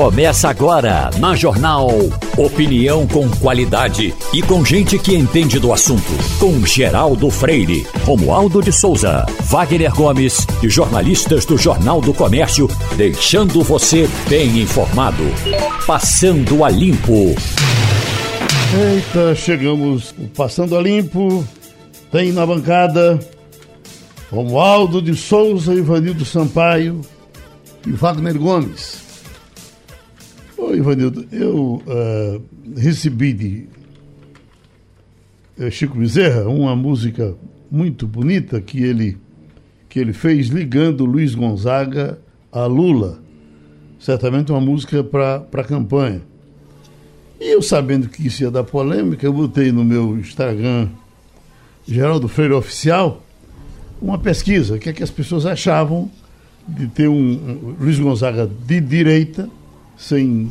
Começa agora na Jornal. Opinião com qualidade e com gente que entende do assunto. Com Geraldo Freire, Romualdo de Souza, Wagner Gomes e jornalistas do Jornal do Comércio, deixando você bem informado. Passando a Limpo. Eita, chegamos passando a limpo. Tem na bancada Romualdo de Souza, Ivanildo Sampaio e Wagner Gomes. Ô, Ivanildo, eu uh, recebi de uh, Chico Bezerra uma música muito bonita que ele, que ele fez ligando Luiz Gonzaga a Lula. Certamente uma música para a campanha. E eu sabendo que isso ia dar polêmica, eu botei no meu Instagram, Geraldo Freire Oficial, uma pesquisa, o que é que as pessoas achavam de ter um, um Luiz Gonzaga de direita, sem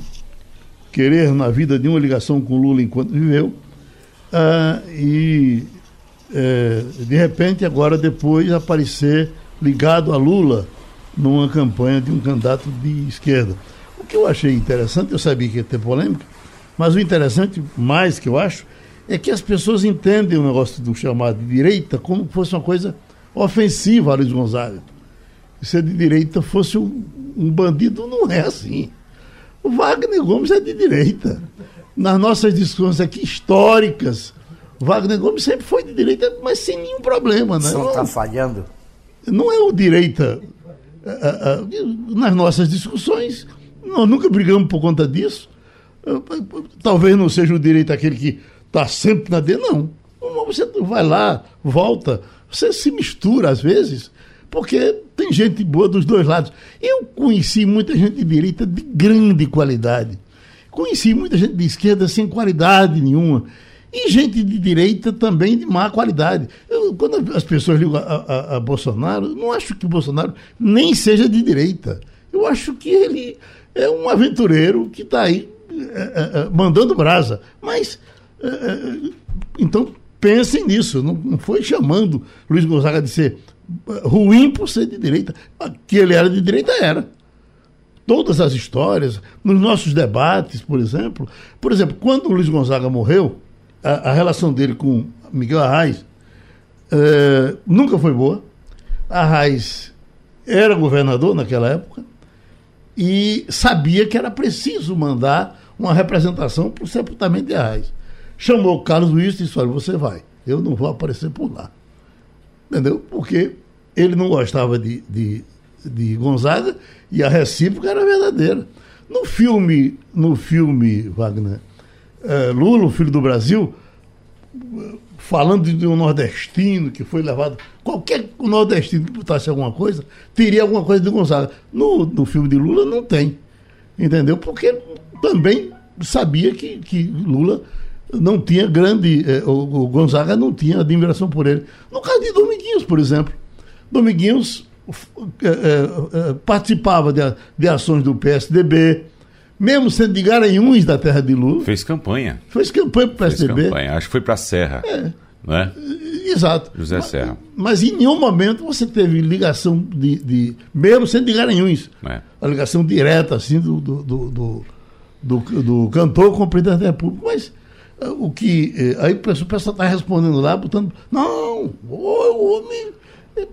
querer na vida nenhuma ligação com Lula enquanto viveu, uh, e uh, de repente agora depois aparecer ligado a Lula numa campanha de um candidato de esquerda. O que eu achei interessante, eu sabia que ia ter polêmica, mas o interessante, mais que eu acho, é que as pessoas entendem o negócio do chamado de direita como se fosse uma coisa ofensiva a Luiz Gonzaga. Se de direita fosse um, um bandido, não é assim. O Wagner Gomes é de direita. Nas nossas discussões aqui históricas, o Wagner Gomes sempre foi de direita, mas sem nenhum problema. Né? Não está falhando? Não é o direita. Uh, uh, nas nossas discussões, nós nunca brigamos por conta disso. Talvez não seja o direito aquele que está sempre na D, não. Você vai lá, volta, você se mistura às vezes, porque tem gente boa dos dois lados. Eu conheci muita gente de direita de grande qualidade. Conheci muita gente de esquerda sem qualidade nenhuma. E gente de direita também de má qualidade. Eu, quando as pessoas ligam a, a, a Bolsonaro, não acho que o Bolsonaro nem seja de direita. Eu acho que ele é um aventureiro que está aí é, é, é, mandando brasa. Mas, então, pensem nisso. Não, não foi chamando Luiz Gonzaga de ser ruim por ser de direita. Que ele era de direita, era. Todas as histórias, nos nossos debates, por exemplo. Por exemplo, quando o Luiz Gonzaga morreu, a, a relação dele com Miguel Arraes nunca foi boa. Arraes era governador naquela época e sabia que era preciso mandar uma representação para o sepultamento de Arraes. Chamou Carlos Luiz e disse: Olha, você vai, eu não vou aparecer por lá. Entendeu? Porque ele não gostava de, de, de Gonzaga e a recíproca era verdadeira. No filme, no filme Wagner, é, Lula, o filho do Brasil, falando de um nordestino que foi levado. Qualquer nordestino que botasse alguma coisa, teria alguma coisa de Gonzaga. No, no filme de Lula não tem. Entendeu? Porque também sabia que, que Lula não tinha grande. Eh, o, o, Gonzaga não tinha admiração por ele. No caso de Dominguinhos, por exemplo. Dominguinhos eh, eh, participava de, de ações do PSDB, mesmo sendo de Garanhuns da terra de Lula. Fez campanha. Fez campanha para o PSDB. Fez campanha. Acho que foi para a Serra. É. Não é? Exato. José mas, Serra. Mas em nenhum momento você teve ligação de. de mesmo sendo de Garanhuns. É. A ligação direta, assim, do, do, do, do, do, cantor com o presidente da República. Mas o que. Uh, aí o pessoal está respondendo lá, botando. Não, o homem é,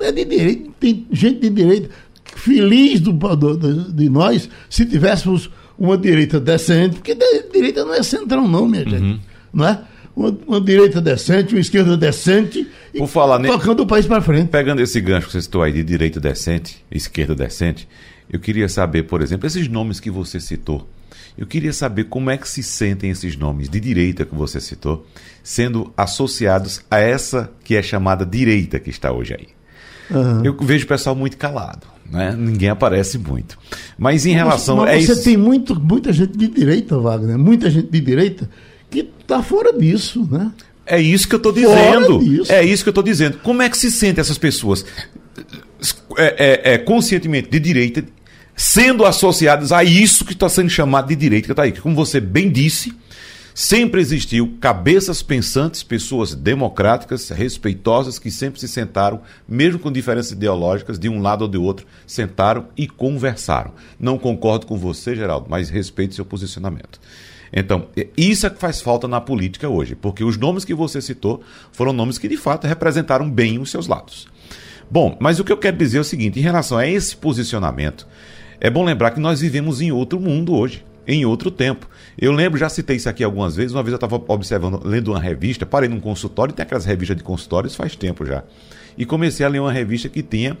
é de direito, tem gente de direito feliz do, do, de nós se tivéssemos uma direita decente, porque direita não é centrão, não, minha gente. Uhum. Não é? Uma, uma, direita decente, uma esquerda decente, Por falar tocando o país para frente. Pegando esse gancho que você citou aí de direita decente, esquerda decente, eu queria saber, por exemplo, esses nomes que você citou. Eu queria saber como é que se sentem esses nomes de direita que você citou, sendo associados a essa que é chamada direita que está hoje aí. Uhum. Eu vejo o pessoal muito calado. Né? Ninguém aparece muito. Mas em relação mas, mas você tem muito, muita gente de direita, Wagner, muita gente de direita que está fora disso, né? É isso que eu estou dizendo. É isso que eu estou dizendo. Como é que se sentem essas pessoas é, é, é, conscientemente de direita, sendo associadas a isso que está sendo chamado de direita, que está aí? Como você bem disse, Sempre existiu cabeças pensantes, pessoas democráticas, respeitosas, que sempre se sentaram, mesmo com diferenças ideológicas, de um lado ou de outro, sentaram e conversaram. Não concordo com você, Geraldo, mas respeito seu posicionamento. Então, isso é que faz falta na política hoje, porque os nomes que você citou foram nomes que de fato representaram bem os seus lados. Bom, mas o que eu quero dizer é o seguinte: em relação a esse posicionamento, é bom lembrar que nós vivemos em outro mundo hoje em outro tempo. Eu lembro, já citei isso aqui algumas vezes, uma vez eu estava observando, lendo uma revista, parei num consultório, tem aquelas revistas de consultórios faz tempo já. E comecei a ler uma revista que tinha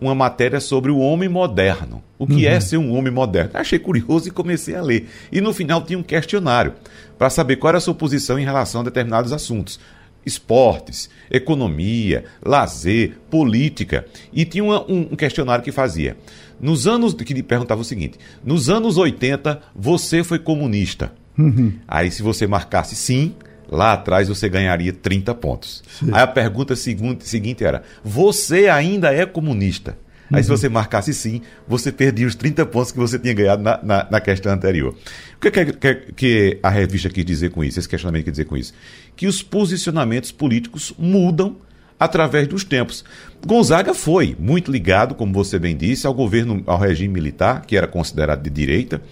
uma matéria sobre o homem moderno. O que é uhum. é ser um homem moderno? Achei curioso e comecei a ler. E no final tinha um questionário para saber qual era a sua posição em relação a determinados assuntos esportes, economia, lazer, política. E tinha uma, um, um, questionário que fazia. Nos anos. que perguntava o seguinte: nos anos 80, você foi comunista. Uhum. Aí, se você marcasse sim, lá atrás você ganharia 30 pontos. Sim. Aí a pergunta seguinte, era: você ainda é comunista? Aí, uhum. se você marcasse sim, você perdia os 30 pontos que você tinha ganhado na, na, na questão anterior. O que, que, que, que, a revista quis dizer com isso? Esse questionamento quer dizer com isso? Que os posicionamentos políticos mudam através dos tempos. Gonzaga foi muito ligado, como você bem disse, ao governo, ao regime militar, que era considerado de direita,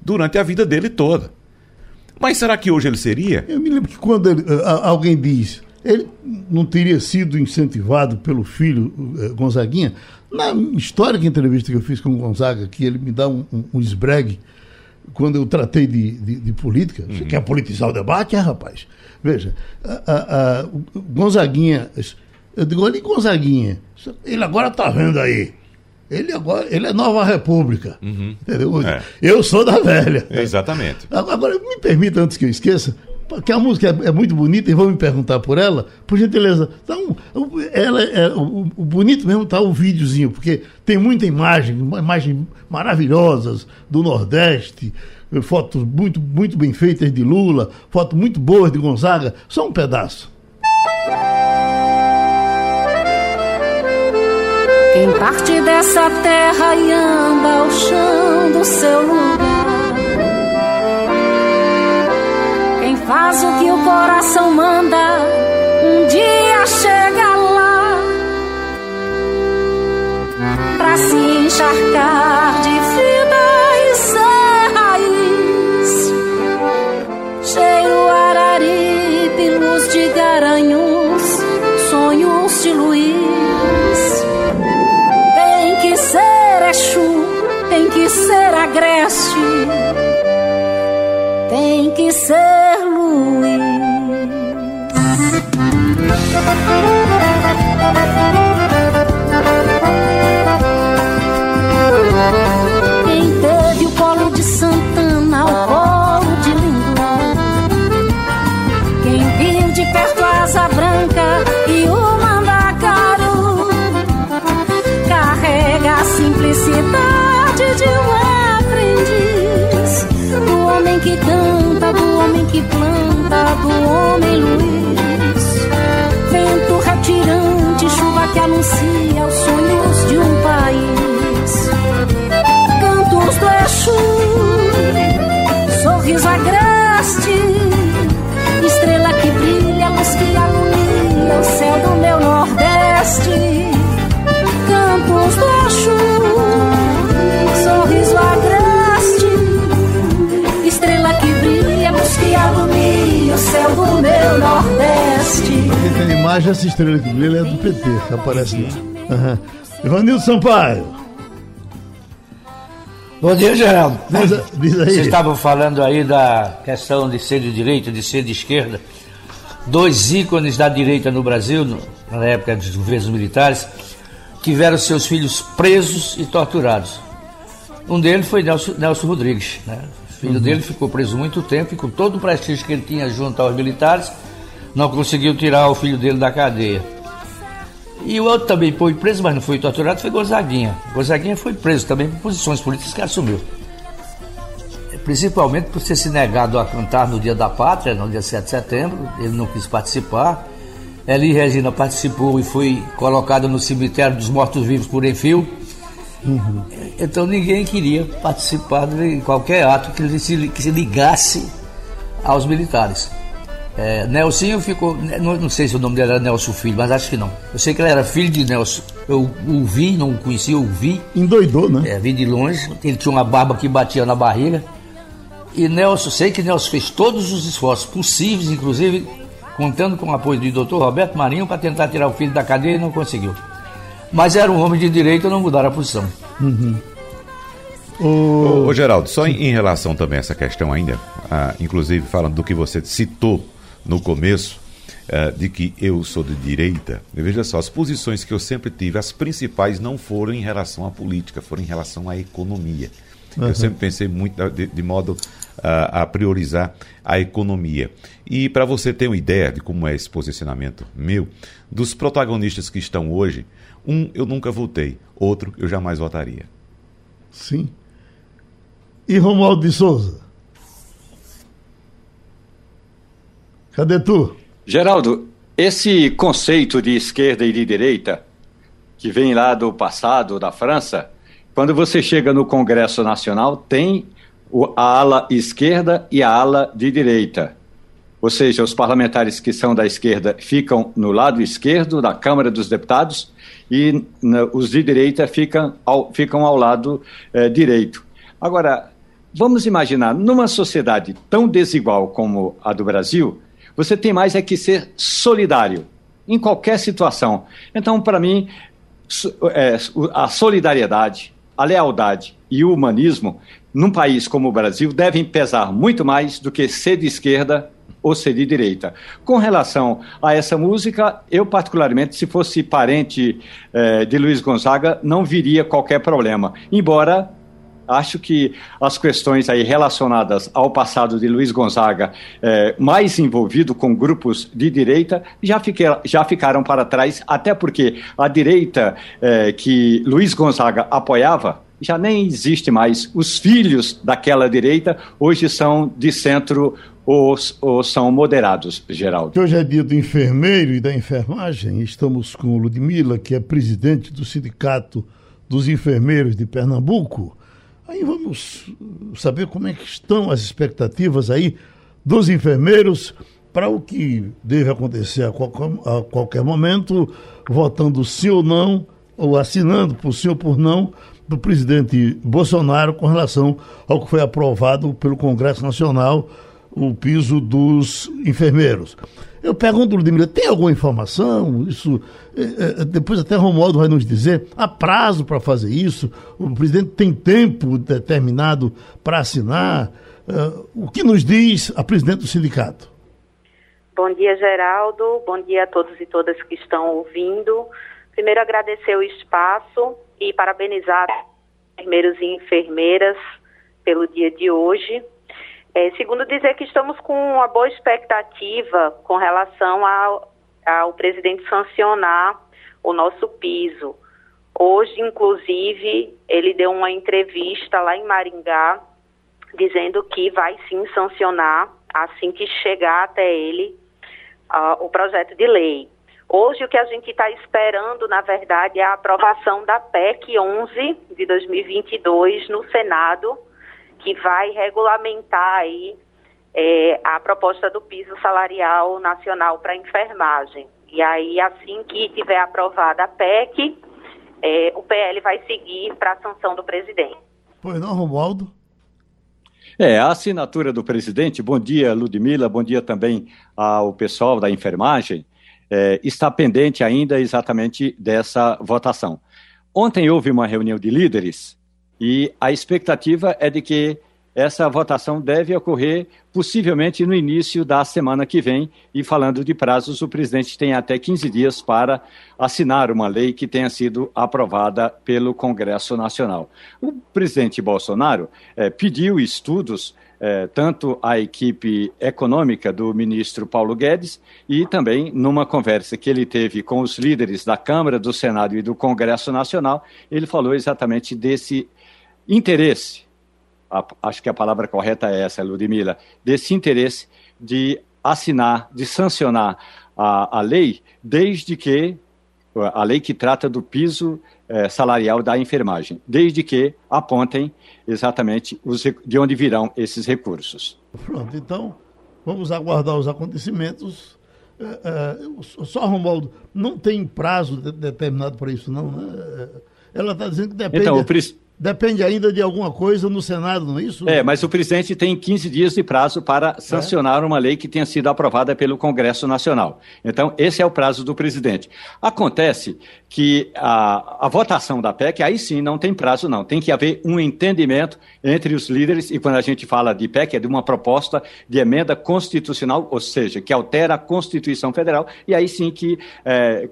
durante a vida dele toda. Mas será que hoje ele seria? Eu me lembro que quando ele, alguém diz, ele não teria sido incentivado pelo filho eh, Gonzaguinha. Na histórica entrevista que eu fiz com o Gonzaga, que ele me dá um, um, um esbregue quando eu tratei de, de, de política. Uhum. Você quer politizar o debate? É, rapaz. Veja, a, a, a, o Gonzaguinha, eu digo, olha Gonzaguinha, ele agora está vendo aí. Ele agora, ele é Nova República. Uhum. Entendeu? É. Eu sou da velha. Exatamente. Agora, me permita, antes que eu esqueça, que a música é, é, muito bonita e vão me perguntar por ela, por gentileza. Então, ela é, o, o bonito mesmo está o videozinho, porque tem muita imagem, imagens maravilhosas do Nordeste, fotos muito, muito bem feitas de Lula, fotos muito boas de Gonzaga, só um pedaço. Quem parte dessa terra e anda ao chão do seu lugar. Faz o que o coração manda, um dia chega lá. Pra se encharcar de ser Agreste tem que ser Luiz. Exu, sorriso agreste, estrela que brilha, luz que alumia o céu do meu Nordeste. Cantos do Exu. o céu do meu Nordeste. Tem imagem, essa estrela que brilha é do PT, que aparece lá. Uhum. Ivanildo Sampaio. Bom dia, Geraldo. Diz, diz aí. Vocês estavam falando aí da questão de ser de direita, de ser de esquerda. Dois ícones da direita no Brasil, na época dos governos militares, tiveram seus filhos presos e torturados. Um deles foi Nelson, Nelson Rodrigues, né? filho uhum. dele ficou preso muito tempo e com todo o prestígio que ele tinha junto aos militares, não conseguiu tirar o filho dele da cadeia. E o outro também foi preso, mas não foi torturado, foi Gonzaguinha. Gonzaguinha foi preso também por posições políticas que assumiu. Principalmente por ter se negado a cantar no Dia da Pátria, no dia 7 de setembro, ele não quis participar. Eli Regina participou e foi colocada no cemitério dos mortos-vivos por Enfio Uhum. Então ninguém queria participar de qualquer ato que se, que se ligasse aos militares. É, Nelsinho ficou, não, não, sei se o nome dele era Nelson Filho, mas acho que não. Eu sei que ele era filho de Nelson. Eu o vi, não o conheci, eu o vi. Endoidou, né? É, vi de longe. Ele tinha uma barba que batia na barriga. E Nelson, sei que Nelson fez todos os esforços possíveis, inclusive contando com o apoio do Dr. Roberto Marinho para tentar tirar o filho da cadeia e não conseguiu. Mas era um homem de direito, não mudaram a posição. Uhum. O... Ô, Geraldo, só em, em, relação também a essa questão ainda, ah, inclusive falando do que você citou no começo, ah, de que eu sou de direita, veja só, as posições que eu sempre tive, as principais não foram em relação à política, foram em relação à economia. Uhum. Eu sempre pensei muito de, de modo a, a priorizar a economia. E para você ter uma ideia de como é esse posicionamento meu, dos protagonistas que estão hoje, um eu nunca votei, outro eu jamais votaria. Sim. E Romualdo de Souza? Cadê tu? Geraldo, esse conceito de esquerda e de direita, que vem lá do passado, da França, quando você chega no Congresso Nacional, tem a ala esquerda e a ala de direita. Ou seja, os parlamentares que são da esquerda ficam no lado esquerdo da Câmara dos Deputados e os de direita ficam ao, ficam ao lado eh, direito. Agora, vamos imaginar, numa sociedade tão desigual como a do Brasil, você tem mais é que ser solidário em qualquer situação. Então, para mim, é, a solidariedade, a lealdade e o humanismo num país como o Brasil, devem pesar muito mais do que ser de esquerda ou ser de direita. Com relação a essa música, eu particularmente, se fosse parente eh, de Luiz Gonzaga, não viria qualquer problema. Embora acho que as questões aí relacionadas ao passado de Luiz Gonzaga, eh, mais envolvido com grupos de direita, já, já ficaram para trás, até porque a direita eh, que Luiz Gonzaga apoiava já nem existe mais. Os filhos daquela direita hoje são de centro ou, ou são moderados, Geraldo. Hoje é dia do enfermeiro e da enfermagem. Estamos com Ludmila, que é presidente do Sindicato dos Enfermeiros de Pernambuco. Aí vamos saber como é que estão as expectativas aí dos enfermeiros para o que deve acontecer a qualquer, a qualquer momento, votando sim ou não, ou assinando por sim ou por não, do presidente Bolsonaro com relação ao que foi aprovado pelo Congresso Nacional, o piso dos enfermeiros. Eu pergunto, Ludmila, tem alguma informação? Isso, é, é, depois até Romualdo vai nos dizer, há prazo para fazer isso? O presidente tem tempo determinado para assinar? O que nos diz a presidente do sindicato? Bom dia, Geraldo. Bom dia a todos e todas que estão ouvindo. Primeiro, agradecer o espaço e parabenizar enfermeiros e enfermeiras pelo dia de hoje. É, segundo, dizer que estamos com uma boa expectativa com relação ao, ao presidente sancionar o nosso piso. Hoje, inclusive, ele deu uma entrevista lá em Maringá, dizendo que vai sim sancionar, assim que chegar até ele, uh, o projeto de lei. Hoje, o que a gente está esperando, na verdade, é a aprovação da PEC 11 de 2022 no Senado, que vai regulamentar aí é, a proposta do piso salarial nacional para enfermagem. E aí, assim que tiver aprovada a PEC, é, o PL vai seguir para a sanção do presidente. Pois não, Romualdo? É, a assinatura do presidente, bom dia, Ludmila, bom dia também ao pessoal da enfermagem é, está pendente ainda exatamente dessa votação. Ontem houve uma reunião de líderes e a expectativa é de que essa votação deve ocorrer possivelmente no início da semana que vem. E falando de prazos, o presidente tem até 15 dias para assinar uma lei que tenha sido aprovada pelo Congresso Nacional. O presidente Bolsonaro é, pediu estudos é, tanto a equipe econômica do ministro Paulo Guedes e também numa conversa que ele teve com os líderes da Câmara, do Senado e do Congresso Nacional, ele falou exatamente desse interesse, a, acho que a palavra correta é essa, Ludmila, desse interesse de assinar, de sancionar a, a lei, desde que a lei que trata do piso é, salarial da enfermagem, desde que apontem exatamente os, de onde virão esses recursos. Pronto, então vamos aguardar os acontecimentos. É, é, só, Romualdo, não tem prazo de, determinado para isso, não, né? Ela está dizendo que depende. Então, o, Depende ainda de alguma coisa no Senado, não é isso? É, mas o presidente tem 15 dias de prazo para sancionar é. uma lei que tenha sido aprovada pelo Congresso Nacional. Então, esse é o prazo do presidente. Acontece que a, a votação da PEC, aí sim, não tem prazo, não. Tem que haver um entendimento entre os líderes, e quando a gente fala de PEC, é de uma proposta de emenda constitucional, ou seja, que altera a Constituição Federal, e aí sim que é,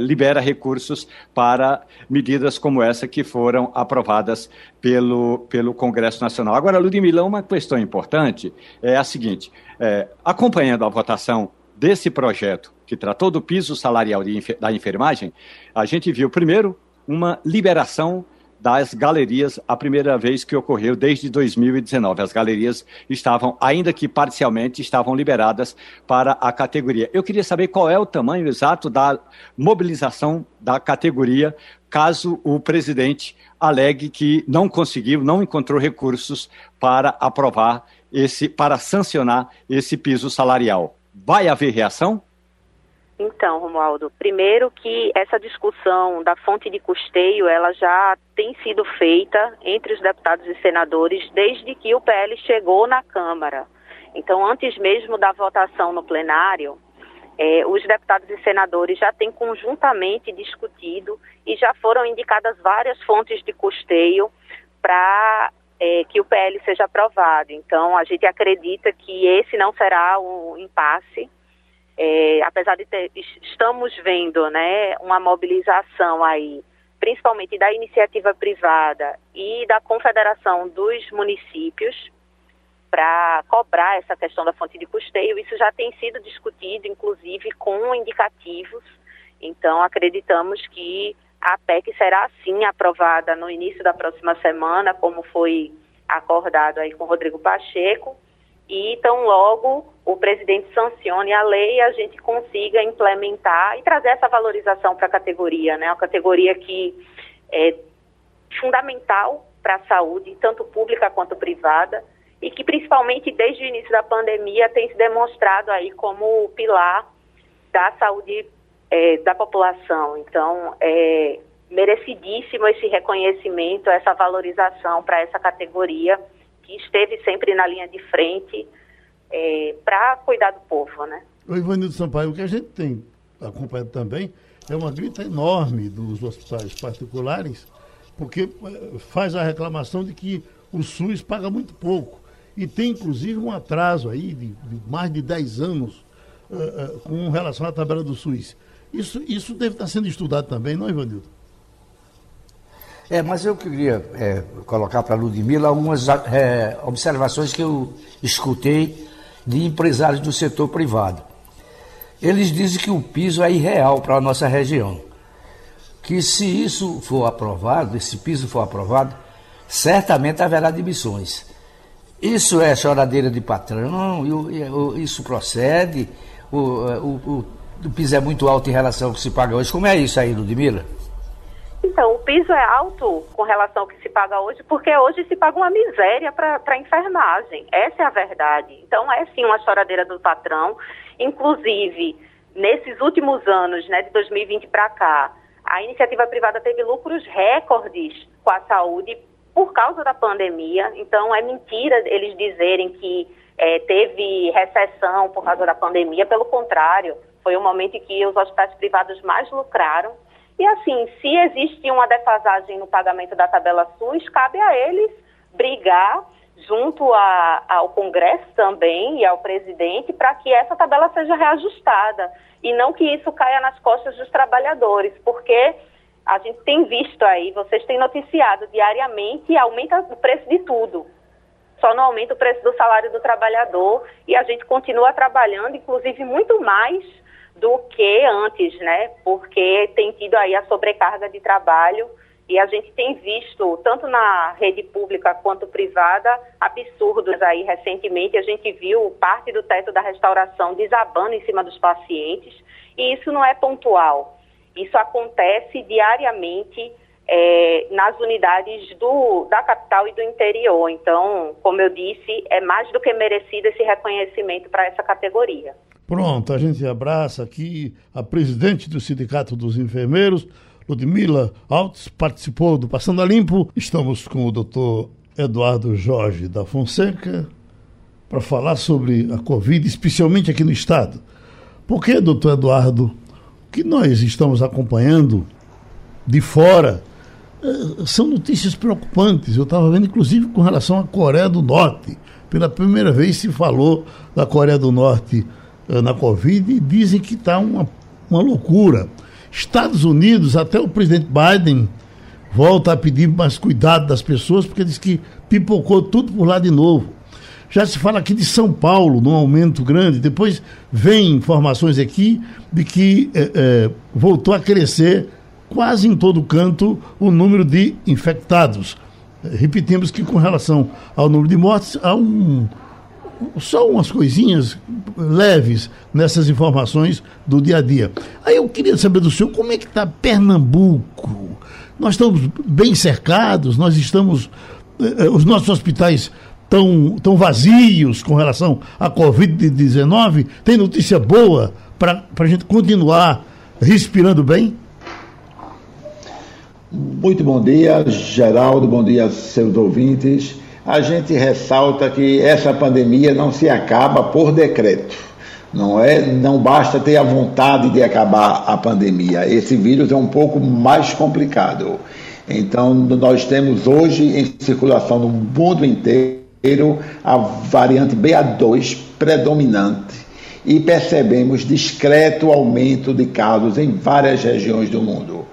libera recursos para medidas como essa que foram aprovadas aprovadas pelo, pelo Congresso Nacional. Agora, Ludmila, uma questão importante é a seguinte: é, acompanhando a votação desse projeto que tratou do piso salarial de, da enfermagem, a gente viu, primeiro, uma liberação das galerias, a primeira vez que ocorreu desde 2019. As galerias estavam, ainda que parcialmente, estavam liberadas para a categoria. Eu queria saber qual é o tamanho exato da mobilização da categoria, caso o presidente alegue que não conseguiu, não encontrou recursos para aprovar esse, para sancionar esse piso salarial. Vai haver reação? Então, Romualdo, primeiro que essa discussão da fonte de custeio, ela já tem sido feita entre os deputados e senadores desde que o PL chegou na Câmara. Então, antes mesmo da votação no plenário, eh, os deputados e senadores já têm conjuntamente discutido e já foram indicadas várias fontes de custeio para eh, que o PL seja aprovado. Então, a gente acredita que esse não será um impasse é, apesar de ter, estamos vendo né, uma mobilização aí, principalmente da iniciativa privada e da Confederação dos Municípios, para cobrar essa questão da fonte de custeio, isso já tem sido discutido, inclusive com indicativos. Então, acreditamos que a PEC será sim aprovada no início da próxima semana, como foi acordado aí com Rodrigo Pacheco, e tão logo o presidente sancione a lei, a gente consiga implementar e trazer essa valorização para a categoria, né? Uma categoria que é fundamental para a saúde, tanto pública quanto privada, e que principalmente desde o início da pandemia tem se demonstrado aí como pilar da saúde é, da população. Então, é merecidíssimo esse reconhecimento, essa valorização para essa categoria que esteve sempre na linha de frente é, para cuidar do povo, né? O Ivanildo Sampaio, o que a gente tem acompanhado também é uma grita enorme dos hospitais particulares, porque é, faz a reclamação de que o SUS paga muito pouco. E tem, inclusive, um atraso aí de, de mais de 10 anos uh, uh, com relação à tabela do SUS. Isso, isso deve estar sendo estudado também, não, Ivanildo? É, mas eu queria é, colocar para a Ludmilla algumas é, observações que eu escutei de empresários do setor privado. Eles dizem que o piso é irreal para a nossa região. Que se isso for aprovado, esse piso for aprovado, certamente haverá demissões. Isso é choradeira de patrão, isso procede, o, o, o, o piso é muito alto em relação ao que se paga hoje. Como é isso aí, Ludmilla? Então, o piso é alto com relação ao que se paga hoje, porque hoje se paga uma miséria para a enfermagem. Essa é a verdade. Então, é sim uma choradeira do patrão. Inclusive, nesses últimos anos, né, de 2020 para cá, a iniciativa privada teve lucros recordes com a saúde por causa da pandemia. Então, é mentira eles dizerem que é, teve recessão por causa da pandemia. Pelo contrário, foi um momento em que os hospitais privados mais lucraram e assim, se existe uma defasagem no pagamento da tabela SUS, cabe a eles brigar junto a, ao Congresso também e ao presidente para que essa tabela seja reajustada e não que isso caia nas costas dos trabalhadores, porque a gente tem visto aí, vocês têm noticiado diariamente aumenta o preço de tudo. Só não aumenta o preço do salário do trabalhador e a gente continua trabalhando, inclusive muito mais do que antes, né? Porque tem tido aí a sobrecarga de trabalho e a gente tem visto, tanto na rede pública quanto privada, absurdos aí. Recentemente a gente viu parte do teto da restauração desabando em cima dos pacientes e isso não é pontual. Isso acontece diariamente é, nas unidades do, da capital e do interior. Então, como eu disse, é mais do que merecido esse reconhecimento para essa categoria. Pronto, a gente abraça aqui a presidente do Sindicato dos Enfermeiros, Ludmila Alves, participou do Passando a Limpo. Estamos com o doutor Eduardo Jorge da Fonseca para falar sobre a Covid, especialmente aqui no Estado. Porque, doutor Eduardo, o que nós estamos acompanhando de fora eh, são notícias preocupantes. Eu estava vendo, inclusive, com relação à Coreia do Norte. Pela primeira vez se falou da Coreia do Norte na Covid e dizem que está uma, uma loucura. Estados Unidos, até o presidente Biden volta a pedir mais cuidado das pessoas, porque diz que pipocou tudo por lá de novo. Já se fala aqui de São Paulo, num aumento grande. Depois vem informações aqui de que é, voltou a crescer quase em todo canto o número de infectados. Repetimos que com relação ao número de mortes, há um, só umas coisinhas leves nessas informações do dia a dia. Aí eu queria saber do senhor como é que está Pernambuco. Nós estamos bem cercados, nós estamos. Eh, os nossos hospitais estão tão vazios com relação à Covid-19. Tem notícia boa para a gente continuar respirando bem? Muito bom dia, Geraldo, bom dia seus ouvintes. A gente ressalta que essa pandemia não se acaba por decreto. Não é, não basta ter a vontade de acabar a pandemia. Esse vírus é um pouco mais complicado. Então, nós temos hoje em circulação no mundo inteiro a variante BA2 predominante e percebemos discreto aumento de casos em várias regiões do mundo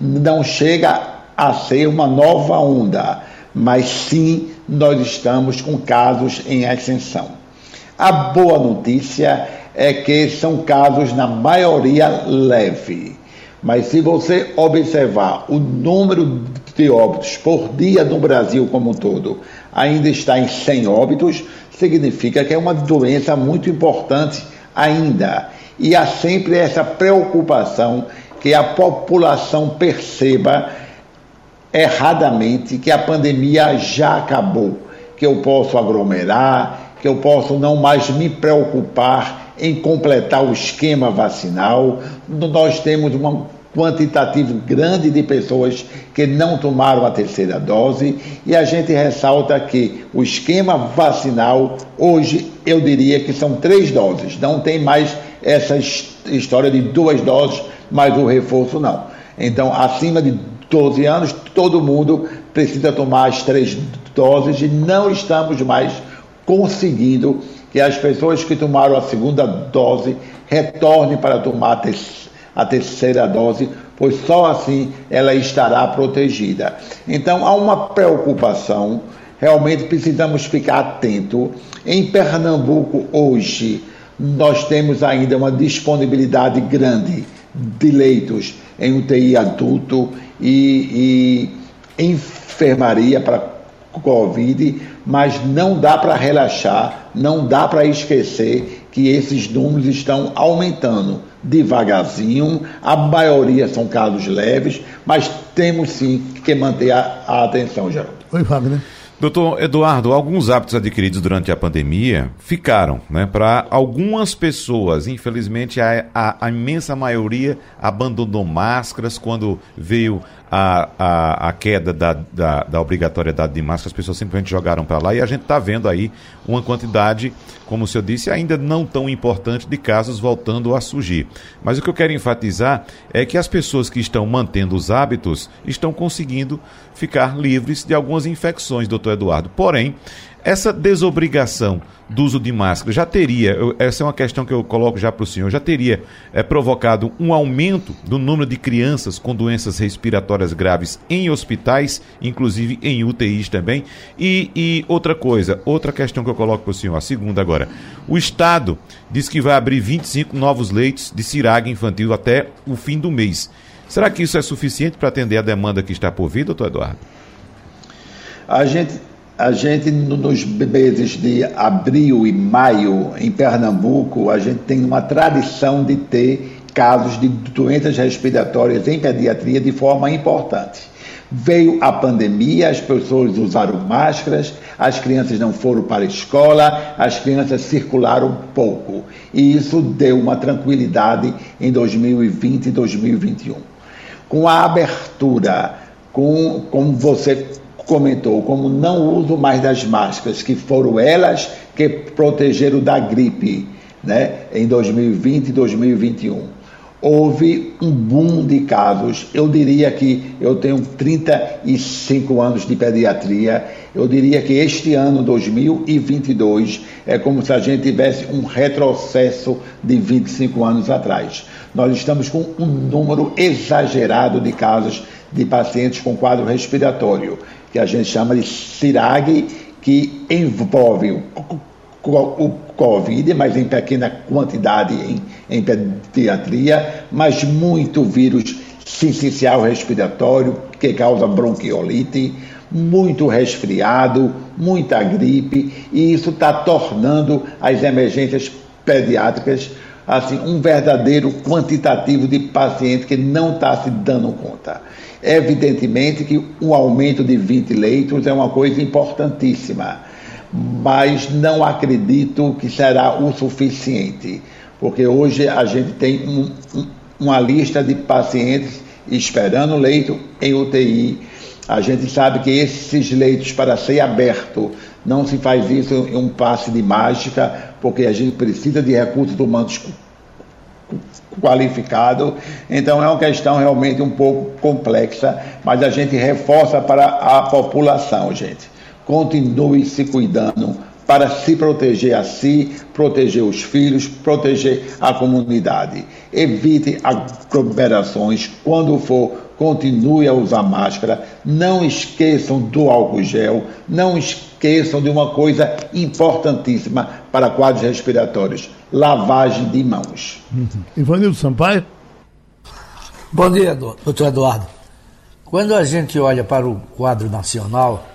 não chega a ser uma nova onda, mas sim nós estamos com casos em ascensão. A boa notícia é que são casos, na maioria, leve. Mas se você observar o número de óbitos por dia no Brasil como um todo, ainda está em 100 óbitos, significa que é uma doença muito importante ainda. E há sempre essa preocupação que a população perceba erradamente que a pandemia já acabou, que eu posso aglomerar, que eu posso não mais me preocupar em completar o esquema vacinal. Nós temos um quantitativo grande de pessoas que não tomaram a terceira dose e a gente ressalta que o esquema vacinal hoje eu diria que são três doses, não tem mais essa história de duas doses mas o reforço não. Então, acima de 12 anos, todo mundo precisa tomar as três doses e não estamos mais conseguindo que as pessoas que tomaram a segunda dose retornem para tomar a terceira dose, pois só assim ela estará protegida. Então há uma preocupação, realmente precisamos ficar atento. Em Pernambuco hoje nós temos ainda uma disponibilidade grande de leitos em UTI adulto e, e enfermaria para Covid, mas não dá para relaxar, não dá para esquecer que esses números estão aumentando devagarzinho, a maioria são casos leves, mas temos sim que manter a, a atenção, Geraldo. Oi, Wagner. Doutor Eduardo, alguns hábitos adquiridos durante a pandemia ficaram, né? Para algumas pessoas, infelizmente, a, a, a, imensa maioria abandonou máscaras quando veio a, a, a queda da, da, da, obrigatoriedade de máscara, as pessoas simplesmente jogaram para lá e a gente está vendo aí uma quantidade, como o senhor disse, ainda não tão importante de casos voltando a surgir. Mas o que eu quero enfatizar é que as pessoas que estão mantendo os hábitos estão conseguindo ficar livres de algumas infecções, doutor Eduardo. Porém, essa desobrigação do uso de máscara já teria, eu, essa é uma questão que eu coloco já para o senhor, já teria é, provocado um aumento do número de crianças com doenças respiratórias graves em hospitais, inclusive em UTIs também. E, e outra coisa, outra questão que eu coloco para o senhor, a segunda agora. O Estado diz que vai abrir 25 novos leitos de cirag infantil até o fim do mês. Será que isso é suficiente para atender a demanda que está por vir, doutor Eduardo? A gente a gente, nos meses de abril e maio, em Pernambuco, a gente tem uma tradição de ter casos de doenças respiratórias em pediatria de forma importante. Veio a pandemia, as pessoas usaram máscaras, as crianças não foram para a escola, as crianças circularam pouco. E isso deu uma tranquilidade em 2020 e 2021. Com a abertura, com, como você comentou, como não uso mais das máscaras, que foram elas que protegeram da gripe né, em 2020 e 2021 houve um boom de casos. Eu diria que eu tenho 35 anos de pediatria. Eu diria que este ano, 2022, é como se a gente tivesse um retrocesso de 25 anos atrás. Nós estamos com um número exagerado de casos de pacientes com quadro respiratório, que a gente chama de CIRAG, que envolve o Covid, mas em pequena quantidade em, em pediatria, mas muito vírus sincicial respiratório, que causa bronquiolite, muito resfriado, muita gripe, e isso está tornando as emergências pediátricas assim um verdadeiro quantitativo de paciente que não está se dando conta. Evidentemente que um aumento de 20 leitos é uma coisa importantíssima mas não acredito que será o suficiente, porque hoje a gente tem um, um, uma lista de pacientes esperando leito em UTI. A gente sabe que esses leitos, para ser aberto, não se faz isso em um passe de mágica, porque a gente precisa de recursos humanos qualificado. Então é uma questão realmente um pouco complexa, mas a gente reforça para a população, gente continue se cuidando para se proteger a si, proteger os filhos, proteger a comunidade. Evite aglomerações. Quando for, continue a usar máscara. Não esqueçam do álcool gel. Não esqueçam de uma coisa importantíssima para quadros respiratórios: lavagem de mãos. Uhum. Ivanildo Sampaio. Bom dia, doutor Eduardo. Quando a gente olha para o quadro nacional,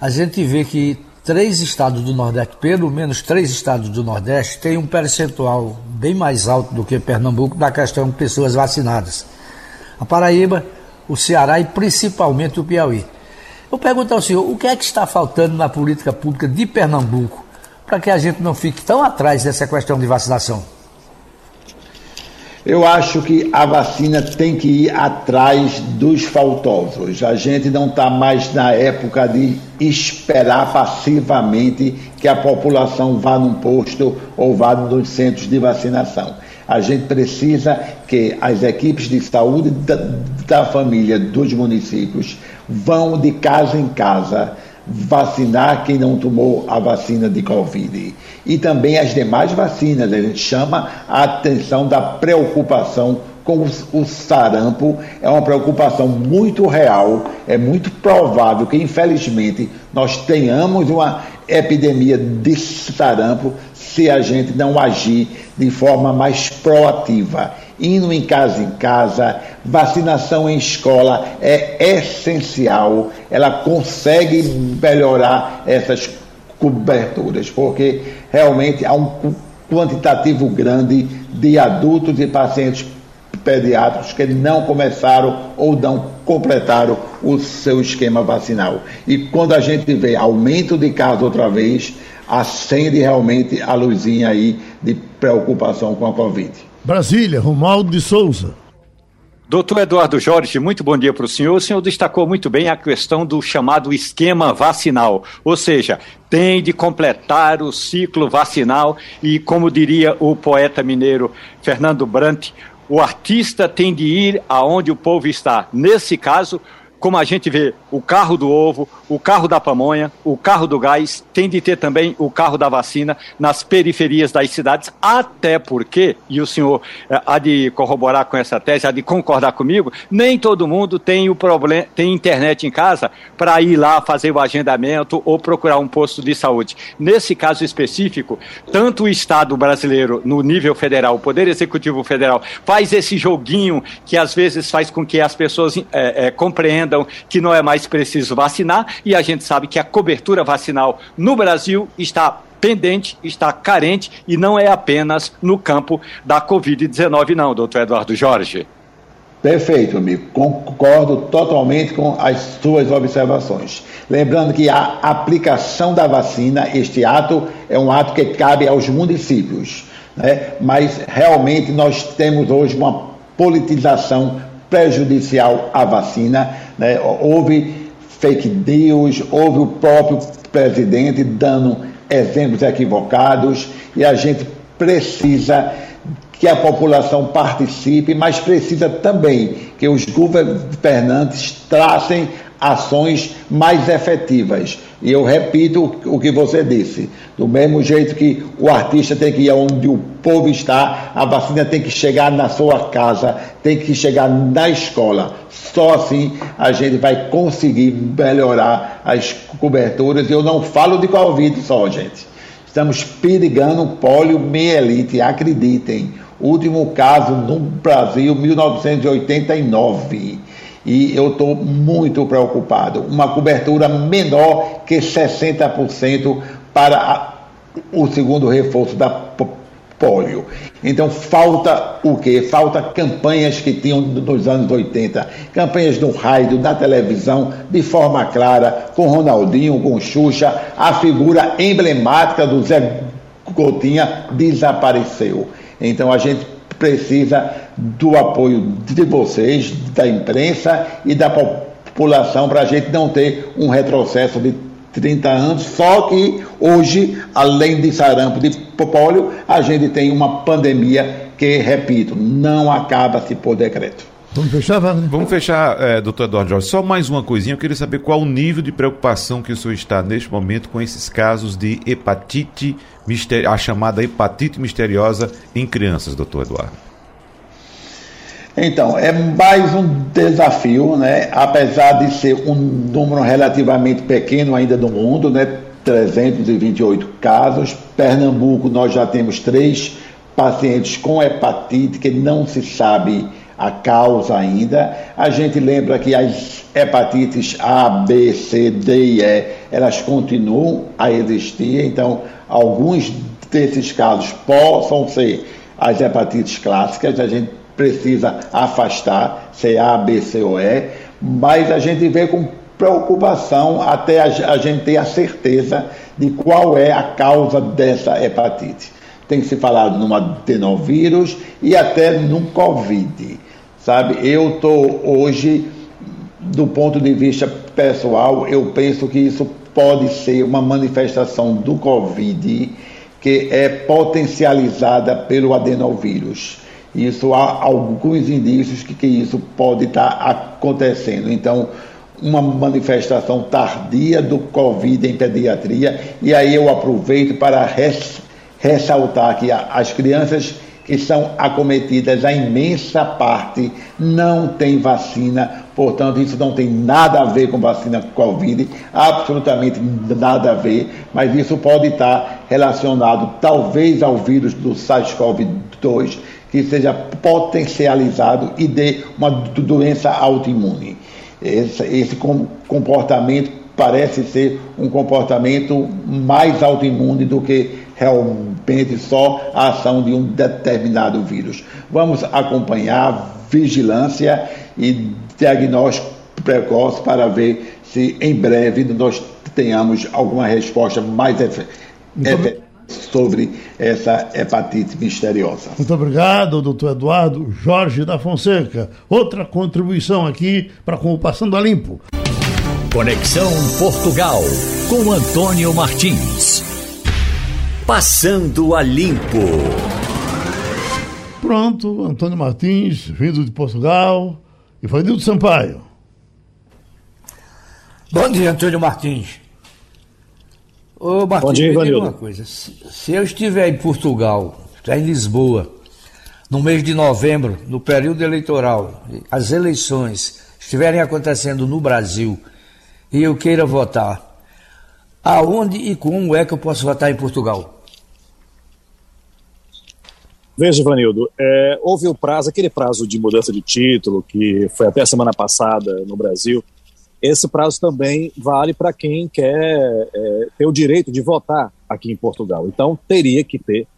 a gente vê que três estados do Nordeste, pelo menos três estados do Nordeste, têm um percentual bem mais alto do que Pernambuco na questão de pessoas vacinadas. A Paraíba, o Ceará e principalmente o Piauí. Eu pergunto ao senhor, o que é que está faltando na política pública de Pernambuco para que a gente não fique tão atrás dessa questão de vacinação? Eu acho que a vacina tem que ir atrás dos faltosos. A gente não está mais na época de esperar passivamente que a população vá num posto ou vá nos centros de vacinação. A gente precisa que as equipes de saúde da, da família dos municípios vão de casa em casa vacinar quem não tomou a vacina de Covid. E também as demais vacinas. A gente chama a atenção da preocupação com o sarampo. É uma preocupação muito real. É muito provável que, infelizmente, nós tenhamos uma epidemia de sarampo se a gente não agir de forma mais proativa indo em casa em casa, vacinação em escola é essencial, ela consegue melhorar essas coberturas, porque realmente há um quantitativo grande de adultos e pacientes pediátricos que não começaram ou não completaram o seu esquema vacinal. E quando a gente vê aumento de casos outra vez, acende realmente a luzinha aí de preocupação com a Covid. Brasília, Romualdo de Souza. Doutor Eduardo Jorge, muito bom dia para o senhor. O senhor destacou muito bem a questão do chamado esquema vacinal, ou seja, tem de completar o ciclo vacinal e, como diria o poeta mineiro Fernando Brant, o artista tem de ir aonde o povo está. Nesse caso, como a gente vê o carro do ovo, o carro da pamonha, o carro do gás, tem de ter também o carro da vacina nas periferias das cidades, até porque, e o senhor eh, há de corroborar com essa tese, há de concordar comigo, nem todo mundo tem o problema, tem internet em casa para ir lá fazer o agendamento ou procurar um posto de saúde. Nesse caso específico, tanto o Estado brasileiro, no nível federal, o Poder Executivo Federal, faz esse joguinho que às vezes faz com que as pessoas é, é, compreendam que não é mais preciso vacinar e a gente sabe que a cobertura vacinal no Brasil está pendente, está carente e não é apenas no campo da Covid-19, não, doutor Eduardo Jorge. Perfeito, amigo. Concordo totalmente com as suas observações. Lembrando que a aplicação da vacina, este ato, é um ato que cabe aos municípios. Né? Mas realmente nós temos hoje uma politização prejudicial à vacina. Né? Houve fake news, houve o próprio presidente dando exemplos equivocados e a gente precisa que a população participe, mas precisa também que os governantes tracem ações mais efetivas. E eu repito o que você disse: do mesmo jeito que o artista tem que ir onde o povo está, a vacina tem que chegar na sua casa, tem que chegar na escola. Só assim a gente vai conseguir melhorar as coberturas. Eu não falo de Covid só, gente. Estamos perigando poliomielite, acreditem último caso no Brasil, 1989. E eu estou muito preocupado. Uma cobertura menor que 60% para a, o segundo reforço da polio. Então falta o quê? Falta campanhas que tinham nos anos 80, campanhas no rádio, na televisão, de forma clara, com Ronaldinho, com Xuxa, a figura emblemática do Zé Gotinha desapareceu. Então a gente precisa do apoio de vocês, da imprensa e da população para a gente não ter um retrocesso de 30 anos, só que hoje, além de sarampo de pólio, a gente tem uma pandemia que, repito, não acaba-se por decreto. Vamos fechar, Wagner? Vamos fechar, é, doutor Eduardo Jorge. Só mais uma coisinha. Eu queria saber qual o nível de preocupação que o senhor está neste momento com esses casos de hepatite, a chamada hepatite misteriosa em crianças, doutor Eduardo. Então, é mais um desafio, né? apesar de ser um número relativamente pequeno ainda no mundo, né? 328 casos. Pernambuco, nós já temos três pacientes com hepatite que não se sabe a causa ainda. A gente lembra que as hepatites A, B, C, D e E, elas continuam a existir, então alguns desses casos possam ser as hepatites clássicas, a gente precisa afastar, CA, B, C ou E, mas a gente vê com preocupação até a gente ter a certeza de qual é a causa dessa hepatite. Tem se falado num adenovírus e até no Covid. Sabe, eu estou hoje, do ponto de vista pessoal, eu penso que isso pode ser uma manifestação do Covid que é potencializada pelo adenovírus. Isso há alguns indícios que, que isso pode estar acontecendo. Então, uma manifestação tardia do Covid em pediatria, e aí eu aproveito para res, ressaltar que as crianças que são acometidas, a imensa parte não tem vacina, portanto, isso não tem nada a ver com vacina Covid, absolutamente nada a ver, mas isso pode estar relacionado talvez ao vírus do SARS-CoV-2, que seja potencializado e dê uma doença autoimune. Esse, esse comportamento parece ser um comportamento mais autoimune do que realmente só a ação de um determinado vírus. Vamos acompanhar vigilância e diagnóstico precoce para ver se em breve nós tenhamos alguma resposta mais efetiva sobre essa hepatite misteriosa. Muito obrigado, doutor Eduardo Jorge da Fonseca. Outra contribuição aqui para com o Passando a Limpo. Conexão Portugal com Antônio Martins. Passando a Limpo. Pronto, Antônio Martins, vindo de Portugal. E foi Nildo Sampaio. Bom dia, Antônio Martins. Ô, Martins, Bom dia, me diga uma coisa. Se, se eu estiver em Portugal, já em Lisboa, no mês de novembro, no período eleitoral, as eleições estiverem acontecendo no Brasil e eu queira votar, aonde e como é que eu posso votar em Portugal? Veja, Vanildo, é, houve o prazo, aquele prazo de mudança de título, que foi até a semana passada no Brasil, esse prazo também vale para quem quer é, ter o direito de votar aqui em Portugal. Então, teria que ter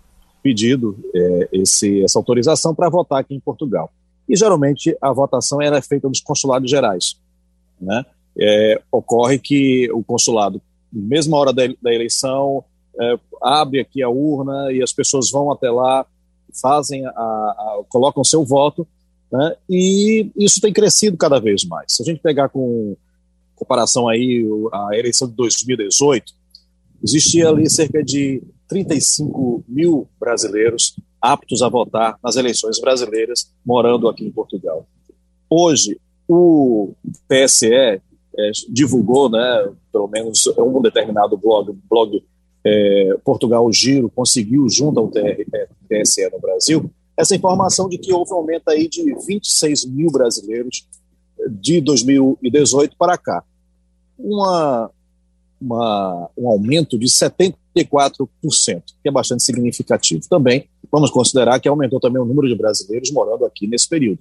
pedido é, esse, essa autorização para votar aqui em Portugal. e geralmente a votação era feita nos consulados gerais. Né? É, ocorre que o consulado, mesma hora da, da eleição, é, abre aqui a urna e as pessoas vão até lá, fazem a, a colocam seu voto, né? e isso tem crescido cada vez mais. Se a gente pegar com comparação aí a eleição de 2018, existia ali cerca de 35 mil brasileiros aptos a votar nas eleições brasileiras morando aqui em Portugal. Hoje, o TSE é, divulgou, né, pelo menos um determinado blog, blog é, Portugal Giro conseguiu junto ao TSE no Brasil essa informação de que houve um aumento aí de 26 mil brasileiros de 2018 para cá. Uma, uma, um aumento de 74%, que é bastante significativo. Também vamos considerar que aumentou também o número de brasileiros morando aqui nesse período.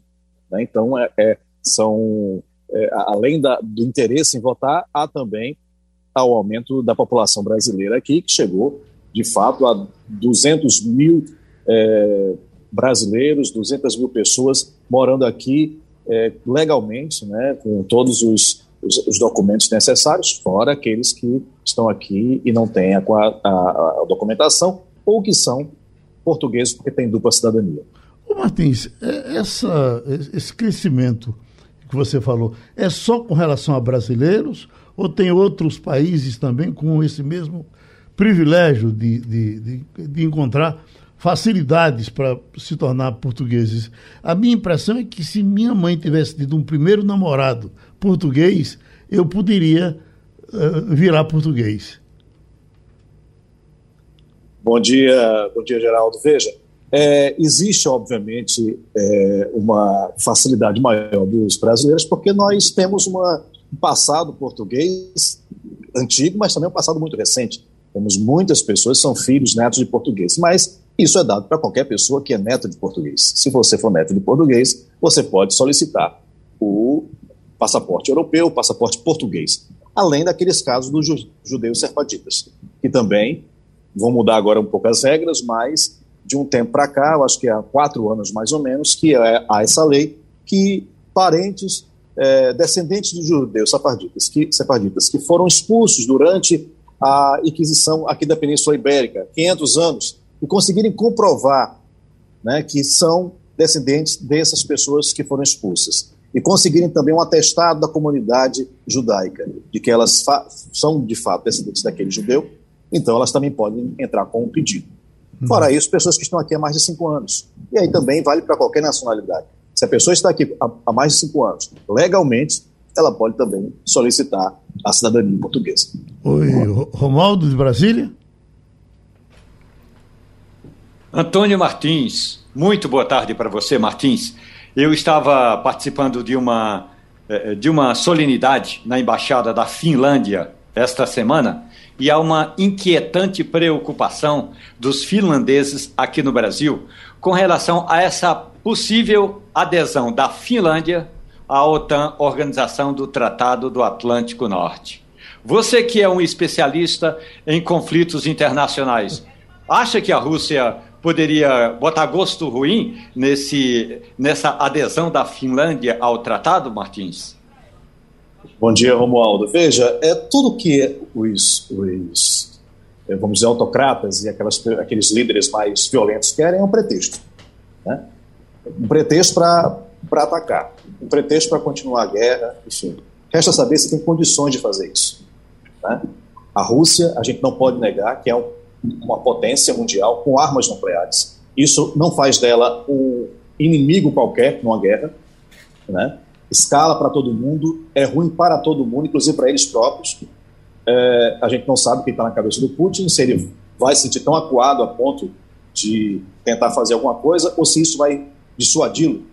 Né? Então, é, é são, é, além da, do interesse em votar, há também ao aumento da população brasileira aqui, que chegou, de fato, a 200 mil é, brasileiros, 200 mil pessoas morando aqui é, legalmente, né, com todos os, os, os, documentos necessários, fora aqueles que estão aqui e não têm a, a, a documentação, ou que são portugueses porque têm dupla cidadania. Ô Martins, é, essa, esse crescimento que você falou, é só com relação a brasileiros ou tem outros países também com esse mesmo privilégio de, de, de, de encontrar facilidades para se tornar portugueses? A minha impressão é que se minha mãe tivesse tido um primeiro namorado português, eu poderia uh, virar português. Bom dia, bom dia, Geraldo. Veja, é, existe, obviamente, é, uma facilidade maior dos brasileiros, porque nós temos uma, um passado português antigo, mas também um passado muito recente. Temos muitas pessoas que são filhos, netos de português, mas isso é dado para qualquer pessoa que é neto de português. Se você for neto de português, você pode solicitar o passaporte europeu, o passaporte português, além daqueles casos dos judeus serfaditas, que também vão mudar agora um pouco as regras, mas de um tempo para cá, eu acho que há quatro anos mais ou menos, que é, há essa lei que parentes, é, descendentes de judeus sefarditas que, sefarditas que foram expulsos durante a Inquisição aqui da Península Ibérica, 500 anos, e conseguirem comprovar né, que são descendentes dessas pessoas que foram expulsas. E conseguirem também um atestado da comunidade judaica, de que elas são de fato descendentes daquele judeu, então elas também podem entrar com um pedido. Fora isso, pessoas que estão aqui há mais de cinco anos. E aí também vale para qualquer nacionalidade. Se a pessoa está aqui há, mais de cinco anos, legalmente, ela pode também solicitar a cidadania portuguesa. Oi, Romaldo de Brasília. Antônio Martins, muito boa tarde para você, Martins. Eu estava participando de uma, eh, de uma solenidade na Embaixada da Finlândia esta semana e há uma inquietante preocupação dos finlandeses aqui no Brasil com relação a essa possível adesão da Finlândia à OTAN, Organização do Tratado do Atlântico Norte. Você que é um especialista em conflitos internacionais, acha que a Rússia poderia botar gosto ruim nesse, nessa adesão da Finlândia ao tratado, Martins? Bom dia, Romualdo. Veja, é tudo que os, os vamos dizer, autocratas e aquelas, aqueles líderes mais violentos querem é um pretexto. Né? Um pretexto para atacar, um pretexto para continuar a guerra, enfim. Resta saber se tem condições de fazer isso. Né? A Rússia, a gente não pode negar que é um, uma potência mundial com armas nucleares. Isso não faz dela um inimigo qualquer numa guerra, né? escala para todo mundo, é ruim para todo mundo, inclusive para eles próprios. É, a gente não sabe o que está na cabeça do Putin, se ele vai se sentir tão acuado a ponto de tentar fazer alguma coisa ou se isso vai dissuadi-lo.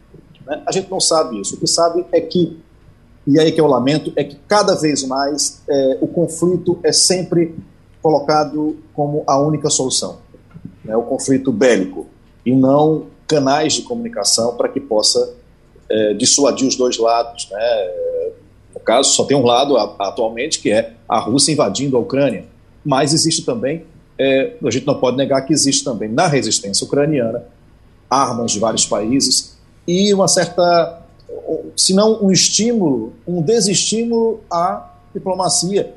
Né? A gente não sabe isso. O que sabe é que, e aí que eu lamento, é que cada vez mais é, o conflito é sempre colocado como a única solução. Né? O conflito bélico, e não canais de comunicação para que possa é, dissuadir os dois lados. Né? No caso, só tem um lado atualmente, que é a Rússia invadindo a Ucrânia. Mas existe também, é, a gente não pode negar que existe também na resistência ucraniana armas de vários países e uma certa, se não um estímulo, um desestímulo à diplomacia.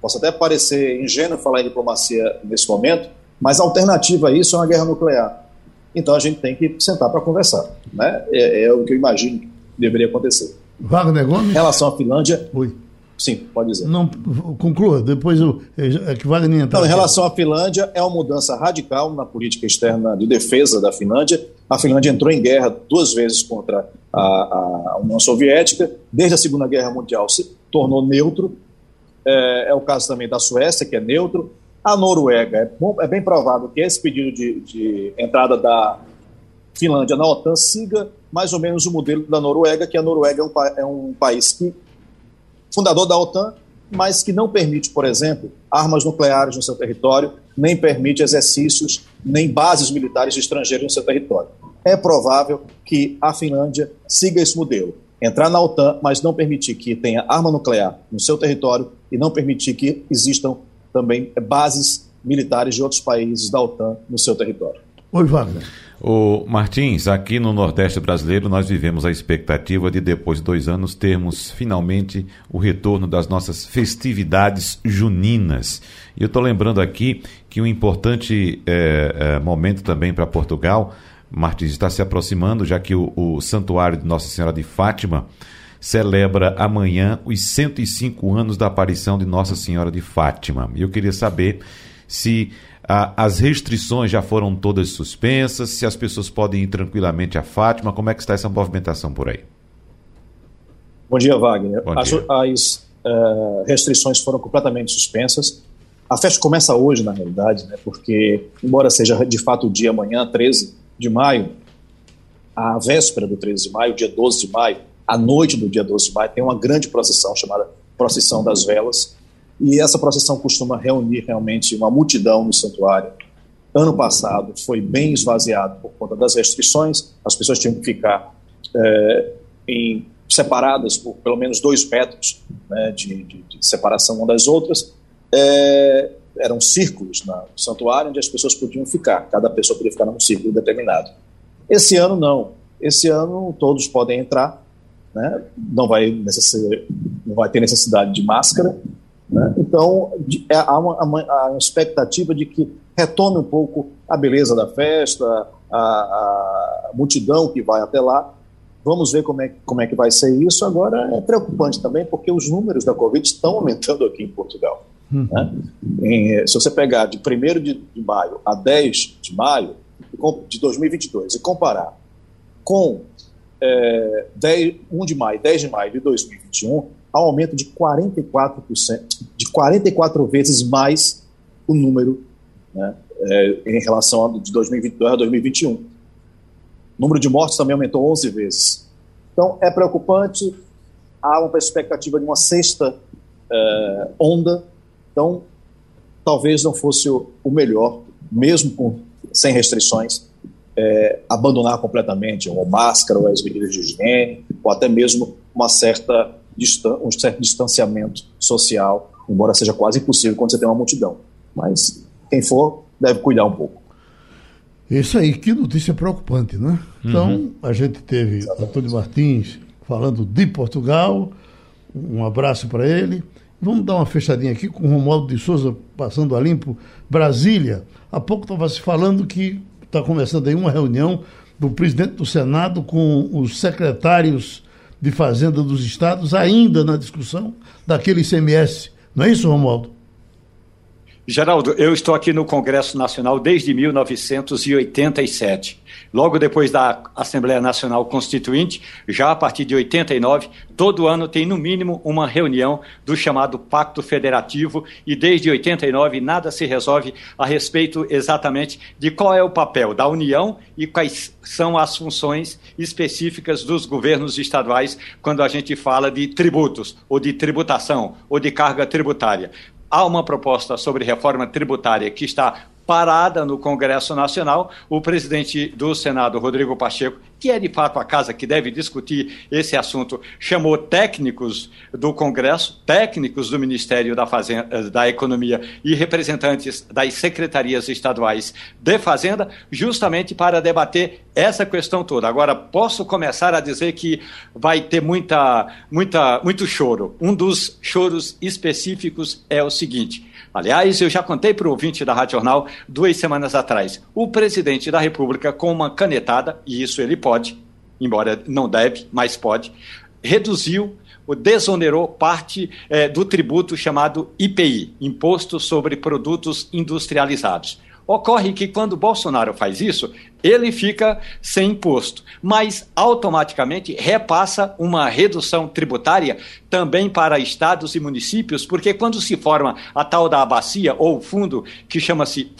Posso até parecer ingênuo falar em diplomacia nesse momento, mas a alternativa a isso é uma guerra nuclear. Então a gente tem que sentar para conversar. Né? É, é, o que eu imagino que deveria acontecer. Wagner Gomes? Em relação à Finlândia. Oi. Sim, pode dizer. Não, conclua, depois eu, é que Wagner entrar. Então, em relação à Finlândia, é uma mudança radical na política externa de defesa da Finlândia. A Finlândia entrou em guerra duas vezes contra a, a União Soviética. Desde a Segunda Guerra Mundial se tornou neutro. É, é o caso também da Suécia, que é neutro. A Noruega, é, bom, é bem provável que esse pedido de, de entrada da Finlândia na OTAN siga mais ou menos o modelo da Noruega, que a Noruega é um, é um país que, fundador da OTAN, mas que não permite, por exemplo, armas nucleares no seu território, nem permite exercícios, nem bases militares estrangeiras no seu território. É provável que a Finlândia siga esse modelo. Entrar na OTAN, mas não permitir que tenha arma nuclear no seu território e não permitir que existam também bases militares de outros países da OTAN no seu território. Oi, Wagner. O Martins, aqui no Nordeste brasileiro, nós vivemos a expectativa de, depois de dois anos, termos finalmente o retorno das nossas festividades juninas. E eu estou lembrando aqui que um importante é, é, momento também para Portugal, Martins, está se aproximando, já que o, o Santuário de Nossa Senhora de Fátima celebra amanhã os 105 anos da aparição de Nossa Senhora de Fátima. E eu queria saber se as restrições já foram todas suspensas, se as pessoas podem ir tranquilamente a Fátima, como é que está essa movimentação por aí? Bom dia, Wagner. Bom dia. As, as uh, restrições foram completamente suspensas. A festa começa hoje, na realidade, né, porque, embora seja de fato o dia amanhã, 13 de maio, a véspera do 13 de maio, dia 12 de maio, à noite do dia 12 de maio, tem uma grande procissão chamada Procissão das Velas, e essa procissão costuma reunir realmente uma multidão no santuário. Ano passado foi bem esvaziado por conta das restrições, as pessoas tinham que ficar é, em, separadas por pelo menos dois metros né, de, de, de, separação uma das outras. É, eram círculos no santuário onde as pessoas podiam ficar, cada pessoa podia ficar num círculo determinado. Esse ano não. Esse ano todos podem entrar, né? não, vai não vai ter necessidade de máscara, né? Então, é, há, uma, uma, uma, expectativa de que retome um pouco a beleza da festa, a, a, multidão que vai até lá. Vamos ver como é, como é que vai ser isso. Agora, é preocupante também, porque os números da Covid estão aumentando aqui em Portugal. Hum. Né? Em, se você pegar de 1 de, de maio a 10 de maio de 2022 e comparar com é, 10, 1 de maio, 10 de maio de 2021, há um aumento de 44%, de 44 vezes mais o número né, é, em relação a, de 2022 a 2021. O número de mortes também aumentou 11 vezes. Então, é preocupante, há uma expectativa de uma sexta é, onda, então talvez não fosse o, melhor, mesmo com, sem restrições, é, abandonar completamente ou máscara ou as medidas de higiene, ou até mesmo uma certa um certo distanciamento social, embora seja quase impossível quando você tem uma multidão. Mas quem for deve cuidar um pouco. Isso aí, que notícia preocupante, né? Então, uhum. a gente teve Exatamente. Antônio Martins falando de Portugal, um abraço para ele. Vamos dar uma fechadinha aqui com o Romualdo de Souza passando a limpo. Brasília, há pouco estava se falando que está começando aí uma reunião do presidente do Senado com os secretários de Fazenda dos Estados, ainda na discussão daquele ICMS. Não é isso, Romualdo? Geraldo, eu estou aqui no Congresso Nacional desde 1987. Logo depois da Assembleia Nacional Constituinte, já a partir de 89, todo ano tem no mínimo uma reunião do chamado Pacto Federativo e desde 89 nada se resolve a respeito exatamente de qual é o papel da União e quais são as funções específicas dos governos estaduais quando a gente fala de tributos ou de tributação ou de carga tributária. Há uma proposta sobre reforma tributária que está parada no Congresso Nacional. O presidente do Senado, Rodrigo Pacheco, que é de fato a casa que deve discutir esse assunto, chamou técnicos do Congresso, técnicos do Ministério da, Fazenda, eh, da Economia e representantes das secretarias estaduais de Fazenda, justamente para debater essa questão toda. Agora, posso começar a dizer que vai ter muita, muita, muito choro. Um dos choros específicos é o seguinte. Aliás, eu já contei para o ouvinte da Rádio Jornal duas semanas atrás. O presidente da República, com uma canetada, e isso ele pode, embora não deve, mas pode, reduziu ou desonerou parte eh, do tributo chamado IPI Imposto sobre Produtos Industrializados. Ocorre que quando Bolsonaro faz isso, ele fica sem imposto, mas automaticamente repassa uma redução tributária também para estados e municípios, porque quando se forma a tal da bacia ou fundo que chama-se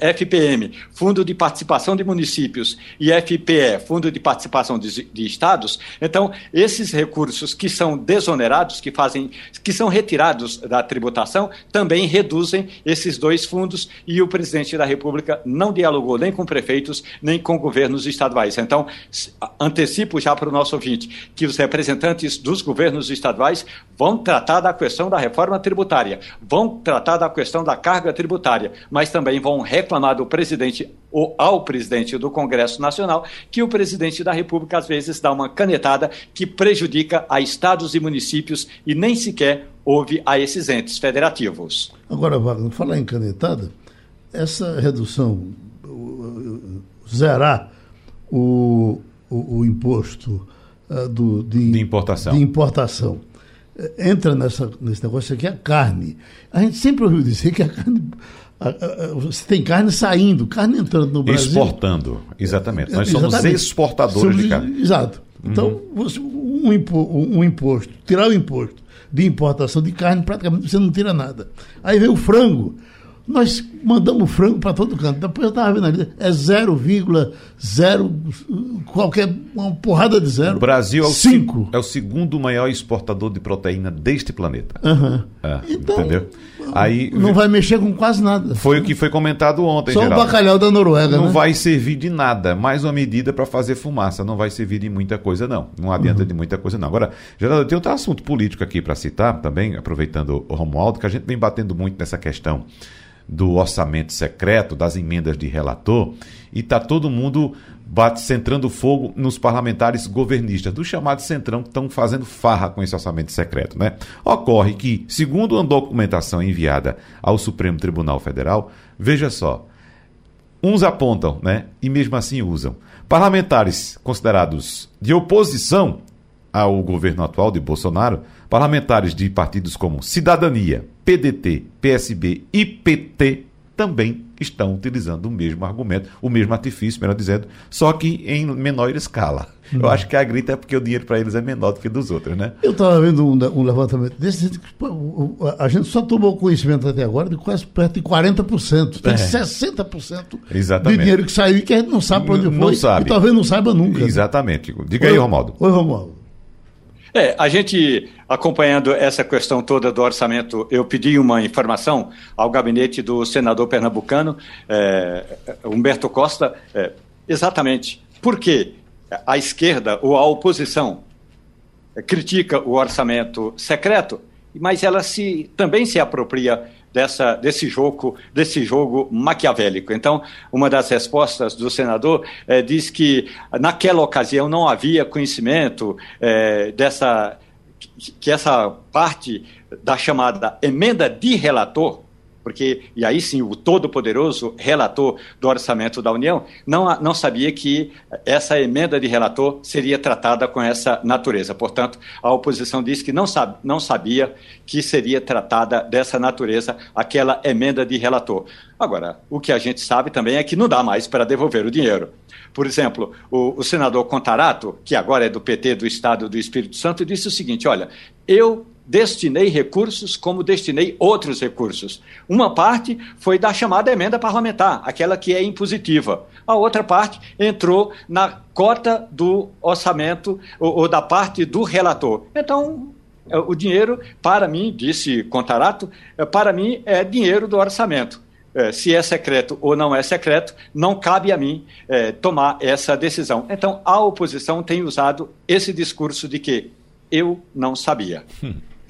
FPM, eh, Fundo de Participação de Municípios, e FPE, Fundo de Participação de, de Estados, então esses recursos que são desonerados, que fazem, que são retirados da tributação, também reduzem esses dois fundos e o presidente da República não dialogou nem com prefeitos nem com governos estaduais. Então, antecipo já para o nosso ouvinte que os representantes dos governos estaduais vão tratar da questão da reforma tributária, vão tratar da questão da carga tributária, mas também vão reclamar do presidente ou ao presidente do Congresso Nacional que o presidente da República às vezes dá uma canetada que prejudica a estados e municípios e nem sequer ouve a esses entes federativos. Agora, Wagner, falar em canetada, essa redução zerar o, o, o imposto uh, do, de, de, importação. De importação. Eh, entra nessa, nesse negócio aqui a carne. A gente sempre ouviu dizer que a carne. você tem carne saindo, carne entrando no Brasil. Exportando, exatamente. Nós exatamente. somos exportadores somos, de carne. Exato. Então, uhum. um, impo, um imposto, tirar o imposto de importação de carne, praticamente você não tira nada. Aí vem o frango. Nós mandamos frango para todo canto. Depois eu estava vendo ali, é 0,0, qualquer, uma porrada de zero. O Brasil é o, cinco. é o segundo maior exportador de proteína deste planeta. Uhum. É, então, entendeu? Aí, não vai mexer com quase nada. Foi o que foi comentado ontem, Só Geraldo. o bacalhau da Noruega. Não né? vai servir de nada. Mais uma medida para fazer fumaça. Não vai servir de muita coisa, não. Não adianta uhum. de muita coisa, não. Agora, Geraldo, tem outro assunto político aqui para citar também, aproveitando o Romualdo, que a gente vem batendo muito nessa questão do orçamento secreto, das emendas de relator, e está todo mundo bate, centrando fogo nos parlamentares governistas, do chamado Centrão, que estão fazendo farra com esse orçamento secreto. Né? Ocorre que, segundo uma documentação enviada ao Supremo Tribunal Federal, veja só, uns apontam, né, e mesmo assim usam. Parlamentares considerados de oposição ao governo atual de Bolsonaro, parlamentares de partidos como Cidadania, PDT, PSB e PT também estão utilizando o mesmo argumento, o mesmo artifício, melhor dizendo, só que em menor escala. Hum. Eu acho que a grita é porque o dinheiro para eles é menor do que dos outros, né? Eu estava vendo um, um, levantamento desse, a gente só tomou conhecimento até agora de quase perto de 40%. Tem é. 60% Exatamente. de dinheiro que saiu e que a gente não sabe para onde foi. Não sabe. E talvez não saiba nunca. Né? Exatamente. Diga Oi, aí, Romualdo. Oi, Romualdo. É, a gente, acompanhando essa questão toda do orçamento, eu pedi uma informação ao gabinete do senador pernambucano, é, Humberto Costa, é, exatamente por que a esquerda ou a oposição critica o orçamento secreto, mas ela se, também se apropria dessa, desse jogo desse jogo maquiavélico. Então, uma das respostas do senador é, diz que naquela ocasião não havia conhecimento é, dessa que essa parte da chamada emenda de relator porque, e aí sim, o todo-poderoso relator do orçamento da União não, não sabia que essa emenda de relator seria tratada com essa natureza. Portanto, a oposição disse que não, sabe, não sabia que seria tratada dessa natureza aquela emenda de relator. Agora, o que a gente sabe também é que não dá mais para devolver o dinheiro. Por exemplo, o, o senador Contarato, que agora é do PT do Estado do Espírito Santo, disse o seguinte: olha, eu destinei recursos como destinei outros recursos. Uma parte foi da chamada emenda parlamentar, aquela que é impositiva. A outra parte entrou na cota do orçamento ou, ou da parte do relator. Então, é, o dinheiro, para mim, disse Contarato, é, para mim é dinheiro do orçamento. é, se é secreto ou não é secreto, não cabe a mim tomar essa decisão. Então, a oposição tem usado esse discurso de que eu não sabia. Hum.